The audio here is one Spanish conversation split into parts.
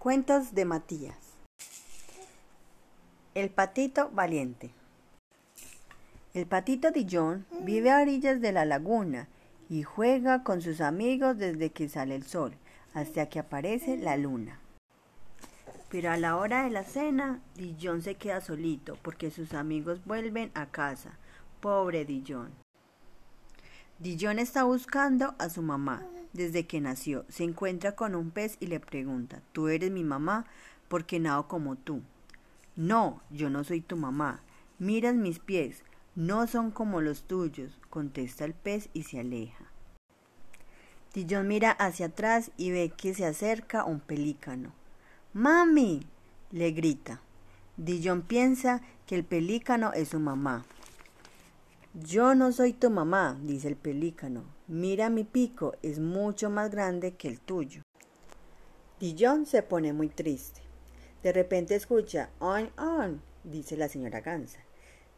Cuentos de Matías. El patito valiente. El patito Dillon vive a orillas de la laguna y juega con sus amigos desde que sale el sol hasta que aparece la luna. Pero a la hora de la cena, Dillon se queda solito porque sus amigos vuelven a casa. Pobre Dillon. Dillon está buscando a su mamá desde que nació. Se encuentra con un pez y le pregunta, ¿tú eres mi mamá? Porque nado como tú. No, yo no soy tu mamá. Miras mis pies, no son como los tuyos, contesta el pez y se aleja. Dillon mira hacia atrás y ve que se acerca un pelícano. ¡Mami! le grita. Dillon piensa que el pelícano es su mamá. Yo no soy tu mamá, dice el pelícano. Mira mi pico, es mucho más grande que el tuyo. Dillon se pone muy triste. De repente escucha, on, on, dice la señora Gansa.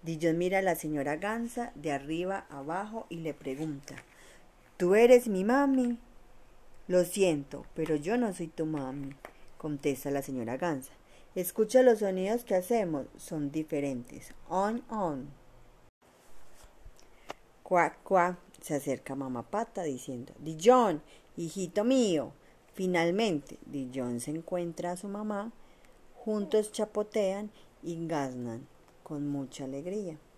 Dillon mira a la señora Gansa de arriba abajo y le pregunta, ¿tú eres mi mami? Lo siento, pero yo no soy tu mami, contesta la señora Gansa. Escucha los sonidos que hacemos, son diferentes. On, on. Cuac, cuac, se acerca mamá pata diciendo, Dillon, hijito mío. Finalmente, Dillon se encuentra a su mamá, juntos chapotean y gaznan con mucha alegría.